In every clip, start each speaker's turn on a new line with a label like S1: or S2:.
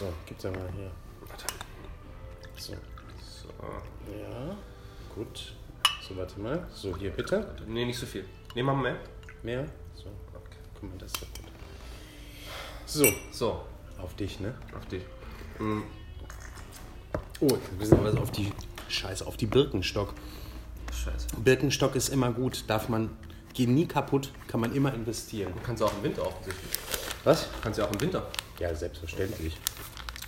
S1: So, gibt's ja mal hier.
S2: Warte.
S1: So.
S2: So.
S1: Ja. Gut. So, warte mal. So, hier bitte.
S2: Nee, nicht so viel. Nehmen wir mal mehr.
S1: Mehr. So.
S2: Okay.
S1: Guck mal, das ist gut. So,
S2: So,
S1: auf dich, ne?
S2: auf dich. Mm,
S1: Oh, wir sind aber auf die Scheiße, auf die Birkenstock.
S2: Scheiße.
S1: Birkenstock ist immer gut, darf man, geht nie kaputt, kann man immer investieren.
S2: Du kannst auch im Winter offensichtlich.
S1: Was?
S2: Kannst ja auch im Winter.
S1: Ja, selbstverständlich.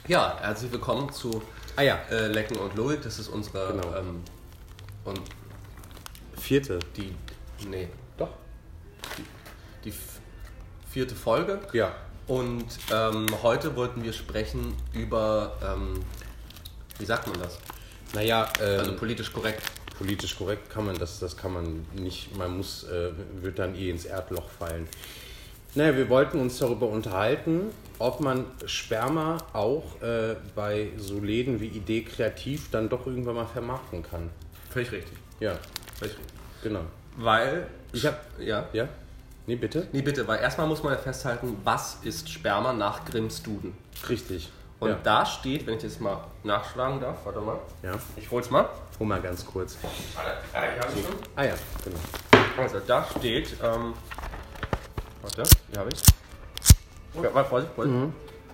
S2: Ja, herzlich willkommen zu
S1: Ah ja,
S2: äh, Lecken und Logik. Das ist unsere.
S1: Genau.
S2: Ähm, und
S1: vierte.
S2: die. Nee,
S1: Doch.
S2: die f- vierte Folge.
S1: Ja.
S2: Und ähm, heute wollten wir sprechen über. Ähm, wie sagt man das?
S1: Naja, ähm,
S2: Also politisch korrekt.
S1: politisch korrekt kann man das, das kann man nicht, man muss, äh, wird dann eh ins Erdloch fallen. Naja, wir wollten uns darüber unterhalten, ob man Sperma auch äh, bei so Läden wie Idee Kreativ dann doch irgendwann mal vermarkten kann.
S2: Völlig richtig.
S1: Ja,
S2: Völlig richtig.
S1: genau.
S2: Weil.
S1: Ich hab,
S2: Ja.
S1: ja? Nee, bitte?
S2: Nee, bitte, weil erstmal muss man ja festhalten, was ist Sperma nach Grimms Duden?
S1: Richtig.
S2: Und
S1: ja.
S2: da steht, wenn ich das mal nachschlagen darf, warte mal.
S1: ja.
S2: Ich hol's mal.
S1: Hol mal ganz kurz.
S2: Ah, habe schon.
S1: Ah ja, genau.
S2: Also da steht, ähm, warte, hier habe ich. Ja, warte, Vorsicht, Vorsicht.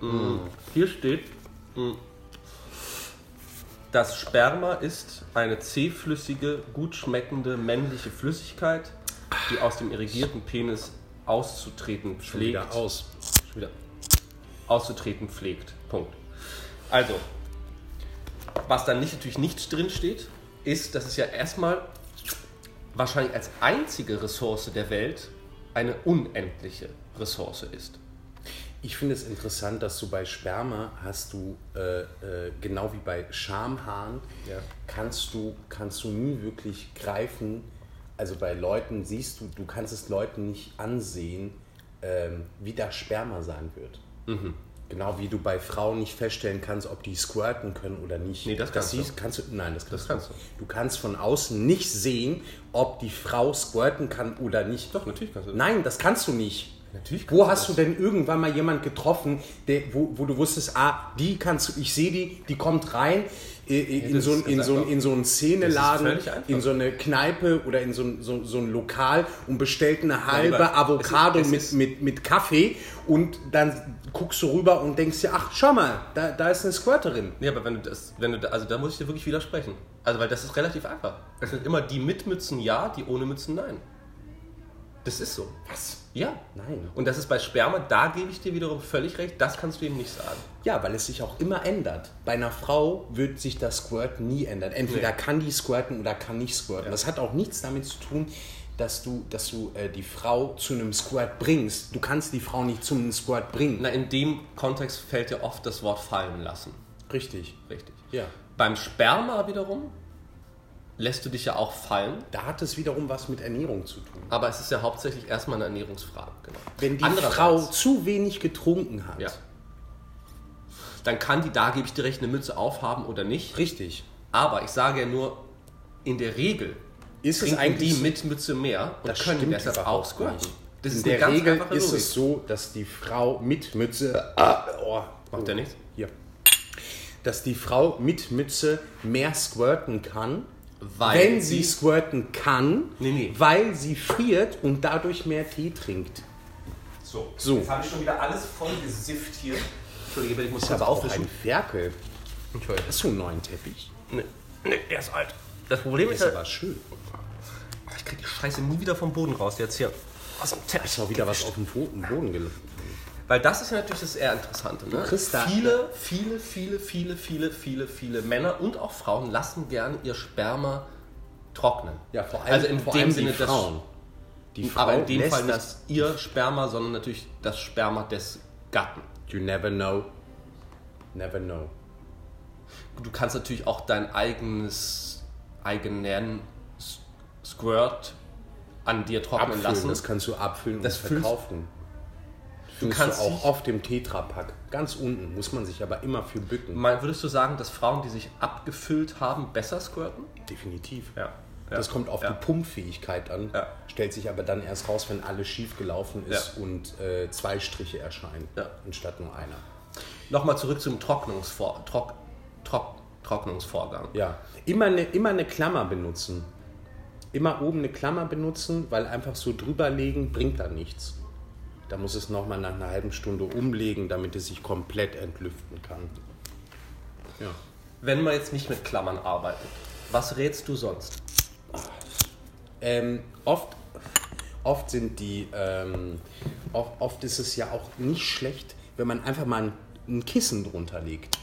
S2: Mm, Hier steht, mm, das Sperma ist eine zähflüssige, gut schmeckende männliche Flüssigkeit, die aus dem irrigierten Penis auszutreten
S1: Schon
S2: pflegt.
S1: wieder aus.
S2: Schon wieder auszutreten pflegt. Punkt. Also, was dann nicht, natürlich nicht drin steht, ist, dass es ja erstmal wahrscheinlich als einzige Ressource der Welt eine unendliche Ressource ist.
S1: Ich finde es interessant, dass du bei Sperma hast du, äh, äh, genau wie bei Schamhaaren,
S2: Ja.
S1: kannst, du, kannst du nie wirklich greifen. Also bei Leuten siehst du, du kannst es Leuten nicht ansehen, ähm, wie das Sperma sein wird.
S2: Mhm.
S1: Genau wie du bei Frauen nicht feststellen kannst, ob die squirten können oder nicht.
S2: Nee, das kannst du.
S1: siehst, kannst du. Nein, das kannst,
S2: Das kannst
S1: du.
S2: du.
S1: Du kannst von außen nicht sehen, ob die Frau squirten kann oder nicht.
S2: Doch, natürlich kannst du das.
S1: Nein, das kannst du nicht.
S2: Natürlich
S1: Wo
S2: kannst du
S1: hast
S2: das.
S1: du denn irgendwann mal jemand getroffen, der, wo, wo du wusstest, ah, die kannst du, ich sehe die, die kommt rein in, so, in, so, in so einen Szeneladen, in so eine Kneipe oder in so, ein- so, so ein Lokal und bestellt eine halbe
S2: lieber,
S1: Avocado
S2: es ist- es
S1: mit,
S2: ist-
S1: mit, mit Kaffee und dann guckst du rüber und denkst dir, ach, schau mal, da, da ist eine Squirterin.
S2: Nee, aber wenn du das, wenn du, da- also da muss ich dir wirklich widersprechen. Also, weil das ist relativ einfach. Es sind immer die mit Mützen ja, die ohne Mützen nein. Das ist so.
S1: Was?
S2: Ja.
S1: Nein.
S2: Und das ist bei Sperma, da gebe ich dir wiederum völlig recht, das kannst du ihm nicht sagen.
S1: Ja, weil es sich auch immer ändert. Bei einer Frau wird sich das Squirt nie ändern. Entweder
S2: Nee.
S1: kann die squirten oder kann nicht squirten.
S2: Ja.
S1: Das hat auch nichts damit zu tun, dass du, dass du äh, die Frau zu einem Squirt bringst. Du kannst die Frau nicht zu einem Squirt bringen.
S2: Na, in dem Kontext fällt dir oft das Wort fallen lassen.
S1: Richtig.
S2: Richtig.
S1: Ja.
S2: Beim Sperma wiederum lässt du dich ja auch fallen,
S1: Da hat es wiederum was mit Ernährung zu tun.
S2: aber es ist ja hauptsächlich erstmal eine Ernährungsfrage. Genau.
S1: Wenn die Frau zu wenig getrunken hat.
S2: Ja. Dann kann die, da gebe ich dir recht, eine Mütze aufhaben oder nicht.
S1: Richtig.
S2: Aber ich sage ja nur, in der Regel
S1: Ist es eigentlich
S2: die mit Mütze mehr und
S1: Das
S2: können deshalb auch
S1: nicht.
S2: Das
S1: In der
S2: ganz
S1: Regel ist
S2: Logik.
S1: es so, dass die Frau mit Mütze. Ah, oh,
S2: Macht der nichts?
S1: Hier. Dass die Frau mit Mütze mehr squirten kann,
S2: Weil
S1: wenn sie
S2: sie-
S1: squirten kann,
S2: Nee, nee.
S1: weil sie friert und dadurch mehr Tee trinkt.
S2: So,
S1: So.
S2: jetzt habe ich schon wieder alles voll gesifft hier. Entschuldige, ich muss
S1: Das aber auch
S2: aufwischen.
S1: ein Ferkel.
S2: Entschuldige.
S1: Hast du einen neuen Teppich?
S2: Nee, nee, der ist alt. Das Problem
S1: Der
S2: ist,
S1: ist aber schön.
S2: ich krieg die Scheiße nie wieder vom Boden raus. Jetzt hier aus dem Teppich.
S1: Ist auch wieder was auf dem Bo- Boden gelaufen.
S2: Weil das ist ja natürlich das eher Interessante. Ne? Viele, viele, viele, viele, viele, viele, viele Männer und auch Frauen lassen gerne ihr Sperma trocknen.
S1: Ja, vor allem,
S2: also in
S1: vor
S2: dem
S1: allem
S2: Sinne,
S1: Frauen. Die Frau
S2: aber in dem Fall nicht
S1: das.
S2: ihr Sperma, sondern natürlich das Sperma des Gatten.
S1: You never know. Never know.
S2: Du kannst natürlich auch dein eigenes, eigenen Squirt an dir trocknen
S1: Abfüllen,
S2: lassen.
S1: das kannst du abfüllen
S2: Das
S1: und verkaufen.
S2: Du kannst
S1: du auch auf dem Tetrapack. Ganz unten muss man sich aber immer für bücken.
S2: Mal, würdest du sagen, dass Frauen, die sich abgefüllt haben, besser squirten?
S1: Definitiv.
S2: Ja.
S1: Das kommt auf
S2: ja.
S1: die Pumpfähigkeit an,
S2: Ja.
S1: stellt sich aber dann erst raus, wenn alles schief gelaufen ist und äh, zwei Striche erscheinen,
S2: Ja.
S1: anstatt nur einer.
S2: Nochmal zurück zum Trocknungsvor Trock Trock Trocknungsvorgang.
S1: Ja, immer eine, immer eine Klammer benutzen. Immer oben eine Klammer benutzen, weil einfach so drüberlegen bringt da nichts. Da muss es nochmal nach einer halben Stunde umlegen, damit es sich komplett entlüften kann. Ja.
S2: Wenn man jetzt nicht mit Klammern arbeitet, was rätst du sonst?
S1: Ähm, oft, oft sind die, ähm, oft, oft ist es ja auch nicht schlecht, wenn man einfach mal ein, ein Kissen drunter legt.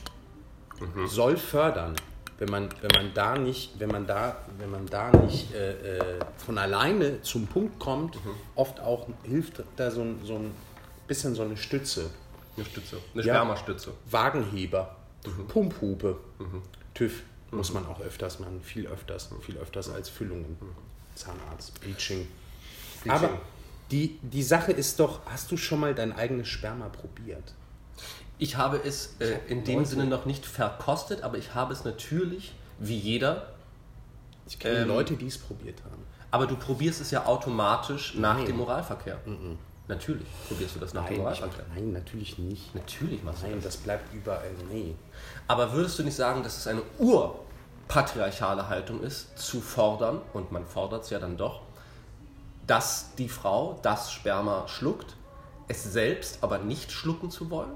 S1: Soll fördern. Wenn man, wenn man da nicht, wenn man da, wenn man da nicht äh, äh, von alleine zum Punkt kommt, oft auch hilft da so ein, so ein bisschen so eine Stütze.
S2: Eine Stütze. Eine
S1: Ja.
S2: Spermastütze.
S1: Wagenheber, Pumphupe, TÜV muss man auch öfters machen, viel öfters, viel öfters als Füllungen. Zahnarzt, Bleaching.
S2: Bleaching.
S1: Aber die, die Sache ist doch, hast du schon mal dein eigenes Sperma probiert?
S2: Ich habe es äh, in dem
S1: Leute.
S2: Sinne noch nicht verkostet, aber ich habe es natürlich, wie jeder,
S1: Ich kenne
S2: Ähm,
S1: Leute, die es probiert haben.
S2: aber du probierst es ja automatisch nach
S1: Nein.
S2: dem Moralverkehr. Natürlich probierst du das nach dem
S1: Nein, ich,
S2: Moralverkehr.
S1: nein natürlich nicht.
S2: Natürlich machst du
S1: Nein,
S2: das.
S1: das bleibt überall. Nee.
S2: Aber würdest du nicht sagen, dass es eine urpatriarchale Haltung ist, zu fordern, und man fordert es ja dann doch, dass die Frau das Sperma schluckt, es selbst aber nicht schlucken zu wollen?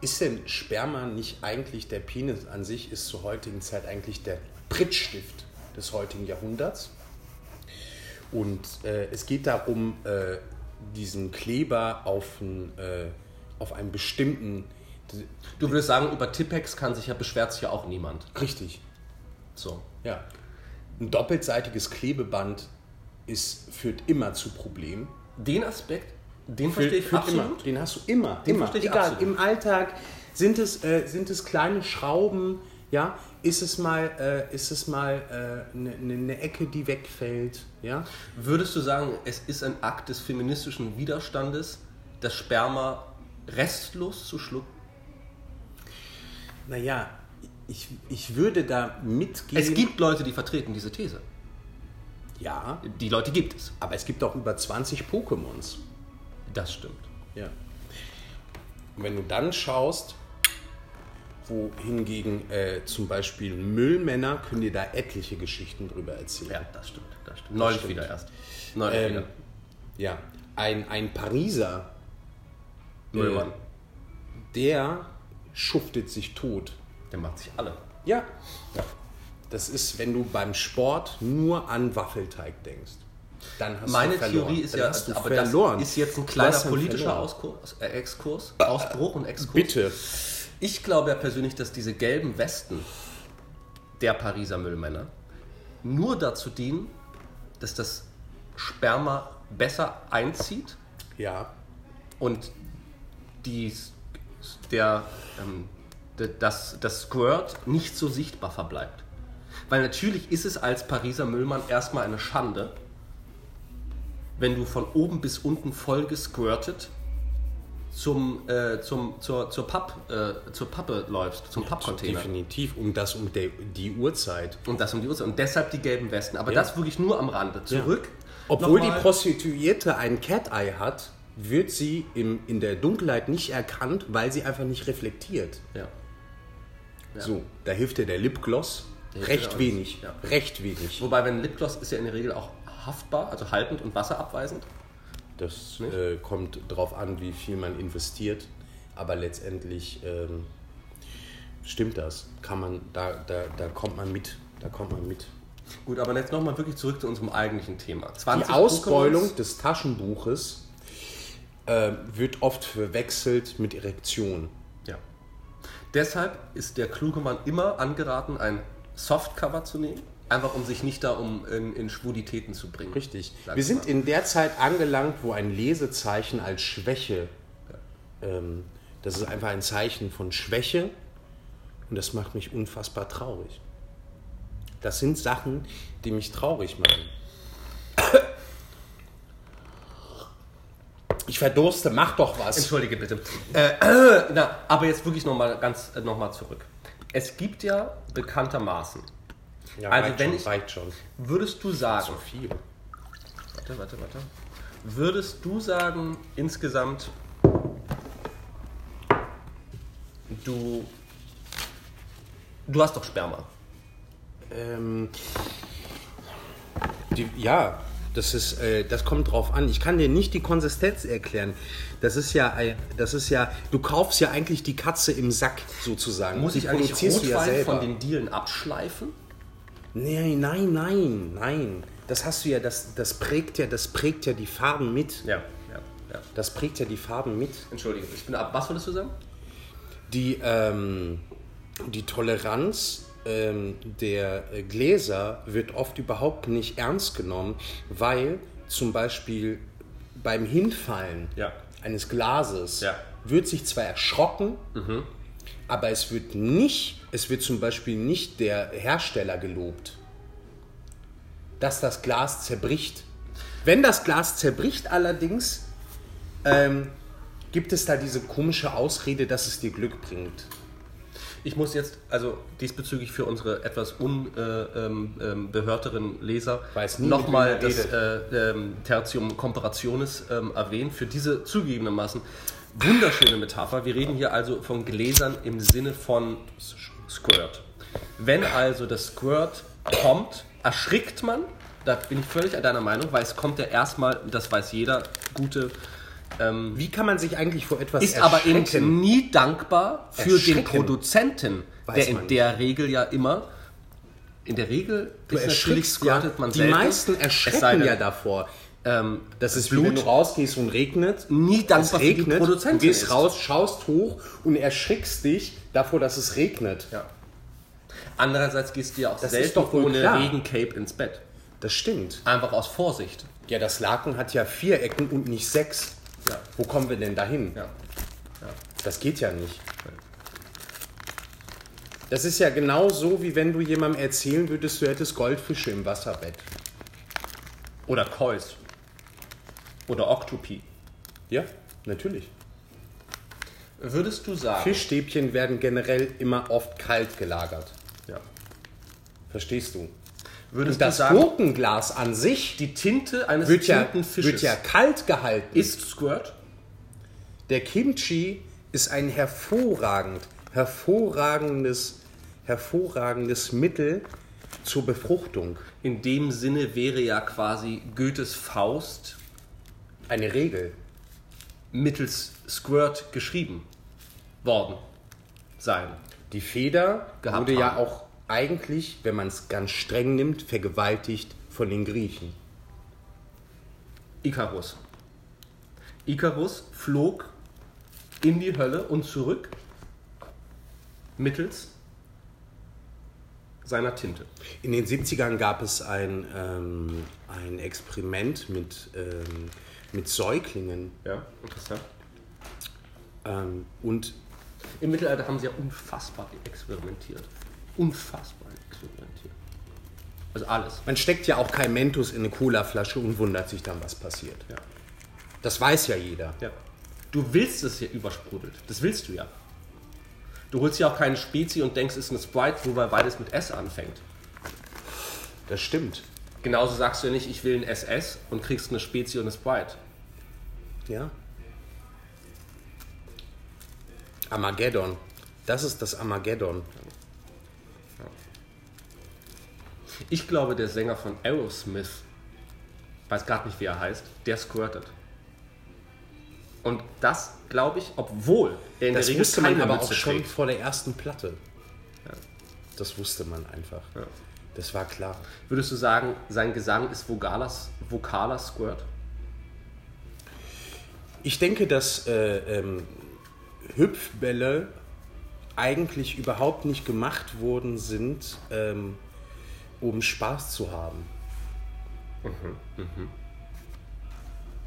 S1: Ist denn Sperma nicht eigentlich, der Penis an sich ist zur heutigen Zeit eigentlich der Prittstift des heutigen Jahrhunderts? Und äh, es geht darum, äh, diesen Kleber auf, ein, äh, auf einen bestimmten.
S2: Du würdest sagen, über Tippex kann sich ja beschwert sich ja auch niemand.
S1: Richtig,
S2: So.
S1: ja. Ein doppelseitiges Klebeband ist, führt immer zu Problemen.
S2: Den Aspekt, den verstehe ich
S1: Führt
S2: absolut.
S1: Immer. Den hast du immer,
S2: Den
S1: immer.
S2: verstehe ich
S1: Egal,
S2: absolut.
S1: im Alltag sind es, äh, sind es kleine Schrauben, ja, ist es mal, äh, ist es mal äh, eine ne, ne Ecke, die wegfällt, ja.
S2: Würdest du sagen, es ist ein Akt des feministischen Widerstandes, das Sperma restlos zu schlucken?
S1: Naja, ich, ich würde da mitgehen.
S2: Es gibt Leute, die vertreten diese These.
S1: Ja,
S2: Die Leute gibt es.
S1: aber es gibt auch über 20 Pokémons.
S2: Das stimmt.
S1: Ja. Und wenn du dann schaust, wo hingegen äh, zum Beispiel Müllmänner können dir da etliche Geschichten drüber erzählen.
S2: Ja, das stimmt. Das stimmt. Neulich
S1: stimmt.
S2: wieder erst. Neulich
S1: Ähm,
S2: wieder.
S1: ja, ein, ein Pariser,
S2: Müllmann.
S1: der schuftet sich tot.
S2: Der macht sich alle.
S1: Ja. Das ist, wenn du beim Sport nur an Waffelteig denkst. Dann hast
S2: Meine
S1: du verloren.
S2: Theorie ist
S1: Dann
S2: ja,
S1: hast du
S2: aber
S1: verloren.
S2: das ist jetzt ein kleiner politischer. Auskurs, äh, Exkurs, Ausbruch und Exkurs.
S1: Bitte.
S2: Ich glaube ja persönlich, dass diese gelben Westen der Pariser Müllmänner nur dazu dienen, dass das Sperma besser einzieht
S1: Ja.
S2: und die, der, ähm, das, das Squirt nicht so sichtbar verbleibt. Weil natürlich ist es als Pariser Müllmann erstmal eine Schande, wenn du von oben bis unten voll gesquirtet zum, äh, zum, zur, zur, Papp, äh, zur Pappe läufst, zum Pappcontainer.
S1: Definitiv. Um das um der, die Uhrzeit.
S2: Und das um die Uhrzeit. Und deshalb die gelben Westen. Aber
S1: Ja.
S2: das wirklich nur am Rande. Zurück.
S1: Obwohl die Prostituierte ein Cat-Eye hat, wird sie im, in der Dunkelheit nicht erkannt, weil sie einfach nicht reflektiert.
S2: Ja.
S1: So, da hilft dir der Lipgloss recht wenig.
S2: ja.
S1: Recht wenig.
S2: Wobei, wenn Lipgloss ist ja in der Regel auch haftbar, also haltend und wasserabweisend.
S1: Das äh, kommt darauf an, wie viel man investiert. Aber letztendlich ähm, stimmt das. Kann man, da, da, da kommt man mit. Da kommt man mit.
S2: Gut, aber jetzt nochmal wirklich zurück zu unserem eigentlichen Thema.
S1: Die
S2: 20
S1: Ausbeulung des Taschenbuches äh, wird oft verwechselt mit Erektion.
S2: Ja. Deshalb ist der kluge Mann immer angeraten, ein Softcover zu nehmen, einfach um sich nicht da um in, in Schwulitäten zu bringen.
S1: Richtig. Wir sind
S2: mal.
S1: in der Zeit angelangt, wo ein Lesezeichen als Schwäche, ähm, das ist einfach ein Zeichen von Schwäche und das macht mich unfassbar traurig. Das sind Sachen, die mich traurig machen. Ich verdurste, mach doch was.
S2: Entschuldige bitte. Äh, na, aber jetzt wirklich nochmal ganz äh, noch mal zurück. Es gibt ja bekanntermaßen,
S1: Ja,
S2: also wenn
S1: schon,
S2: ich-
S1: reicht schon.
S2: würdest du sagen,
S1: Zu viel.
S2: warte, warte, warte, würdest du sagen, insgesamt du. Du hast doch Sperma.
S1: Ähm, die, ja, das ist, äh, das kommt drauf an. Ich kann dir nicht die Konsistenz erklären. Das ist ja, das ist ja, du kaufst ja eigentlich die Katze im Sack sozusagen.
S2: Muss ich eigentlich Rotwein
S1: selber.
S2: von den Dielen abschleifen?
S1: Nein, nein, nein, nein. Das hast du ja, das, das prägt ja, das prägt ja die Farben mit.
S2: Ja, ja, ja.
S1: Das prägt ja die Farben mit.
S2: Entschuldige, ich bin ab. Was wolltest du sagen?
S1: Die, ähm, die Toleranz ähm, der Gläser wird oft überhaupt nicht ernst genommen, weil zum Beispiel beim Hinfallen
S2: Ja.
S1: eines Glases
S2: Ja.
S1: wird sich zwar erschrocken, aber es wird nicht, es wird zum Beispiel nicht der Hersteller gelobt, dass das Glas zerbricht. Wenn das Glas zerbricht allerdings, ähm, gibt es da diese komische Ausrede, dass es dir Glück bringt.
S2: Ich muss jetzt, also diesbezüglich für unsere etwas unbehörteren äh, ähm, behörteren Leser nochmal das äh, ähm, Tertium Comparationis ähm, erwähnen. Für diese zugegebenermaßen wunderschöne Metapher. Wir reden hier also von Gläsern im Sinne von Squirt. Wenn also das Squirt kommt, erschrickt man. Da bin ich völlig deiner Meinung, weil es kommt ja erstmal, das weiß jeder, gute
S1: Wie kann man sich eigentlich vor etwas
S2: ist aber eben nie dankbar für den. Produzenten, der in
S1: nicht.
S2: der Regel ja immer, in der Regel
S1: Du
S2: ist natürlich
S1: erschrickst ja,
S2: man
S1: die
S2: selten.
S1: meisten erschrecken
S2: denn,
S1: ja davor.
S2: Ähm,
S1: Das ist wie wenn du rausgehst und regnet.
S2: Nie dankbar
S1: es
S2: für die
S1: regnet, Du gehst
S2: ist.
S1: raus, schaust hoch und erschrickst dich davor, dass es regnet.
S2: ja. Andererseits gehst du ja auch
S1: Das
S2: selten
S1: ist doch
S2: ohne
S1: klar.
S2: Regencape ins Bett.
S1: Das stimmt.
S2: Einfach aus Vorsicht.
S1: Ja, das Laken hat ja vier Ecken und nicht sechs.
S2: Ja.
S1: Wo kommen wir denn dahin?
S2: Ja.
S1: Das geht ja nicht. Das ist ja genau so, wie wenn du jemandem erzählen würdest, du hättest Goldfische im Wasserbett.
S2: Oder Kois. Oder Octopi.
S1: Ja, natürlich.
S2: Würdest du sagen...
S1: Fischstäbchen werden generell immer oft kalt gelagert.
S2: Ja.
S1: Verstehst du?
S2: Würdest
S1: Und das
S2: sagen,
S1: Gurkenglas an sich
S2: die Tinte eines
S1: wird ja,
S2: Tintenfisches
S1: wird ja kalt gehalten.
S2: ist Squirt?
S1: Der Kimchi ist ein hervorragend, hervorragendes, hervorragendes Mittel zur Befruchtung.
S2: In dem Sinne wäre ja quasi Goethes Faust
S1: Eine Regel.
S2: mittels Squirt geschrieben worden sein.
S1: Die Feder
S2: Gehabt
S1: wurde ja
S2: haben.
S1: auch eigentlich, wenn man es ganz streng nimmt, vergewaltigt von den Griechen.
S2: Ikarus. Ikarus flog in die Hölle und zurück mittels seiner Tinte.
S1: In den 70ern gab es ein, ähm, ein Experiment mit, ähm, mit Säuglingen.
S2: Ja, interessant.
S1: Ähm, und
S2: Im Mittelalter haben sie ja unfassbar experimentiert. Unfassbar experimentiert. Also alles.
S1: man steckt ja auch kein Mentos in eine Colaflasche und wundert sich dann, was passiert.
S2: Ja.
S1: Das weiß ja jeder.
S2: ja. Du willst es hier übersprudelt. Das willst du ja. Du holst ja auch keine Spezi und denkst, es ist eine Sprite, nur weil beides mit S anfängt.
S1: Das stimmt.
S2: Genauso sagst du ja nicht, ich will ein SS und kriegst eine Spezi und eine Sprite.
S1: Ja. Armageddon. Das ist das Armageddon.
S2: Ich glaube, der Sänger von Aerosmith, weiß gerade nicht, wie er heißt, der squirtet. Und das glaube ich, obwohl er in
S1: Das
S2: der Regel
S1: wusste man
S2: keine
S1: aber
S2: Mütze
S1: auch schon
S2: trägt.
S1: vor der ersten Platte. Das wusste man einfach. Das war klar.
S2: Würdest du sagen, sein Gesang ist vogaler, vokaler Squirt?
S1: Ich denke, dass äh, ähm, Hüpfbälle eigentlich überhaupt nicht gemacht worden sind, ähm, um Spaß zu haben.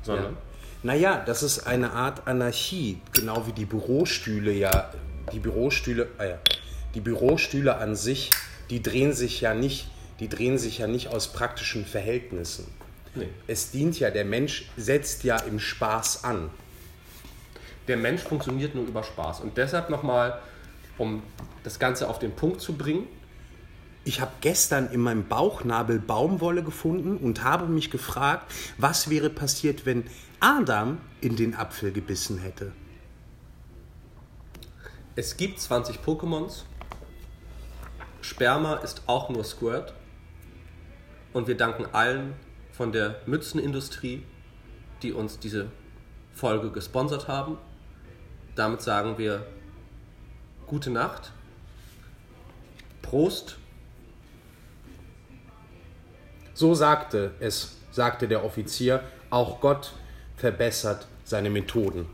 S2: Sondern?
S1: Naja, das ist eine Art Anarchie, genau wie die Bürostühle ja, die Bürostühle, ah ja, die Bürostühle an sich, die drehen sich ja nicht, die drehen sich ja nicht aus praktischen Verhältnissen.
S2: Nee.
S1: Es dient ja, der Mensch setzt ja im Spaß an.
S2: Der Mensch funktioniert nur über Spaß. Und deshalb nochmal, um das Ganze auf den Punkt zu bringen,
S1: Ich habe gestern in meinem Bauchnabel Baumwolle gefunden und habe mich gefragt, was wäre passiert, wenn Adam in den Apfel gebissen hätte.
S2: Es gibt 20 Pokémons. Sperma ist auch nur Squirt. Und wir danken allen von der Mützenindustrie, die uns diese Folge gesponsert haben. Damit sagen wir gute Nacht. Prost.
S1: So sagte es, sagte der Offizier, auch Gott verbessert seine Methoden.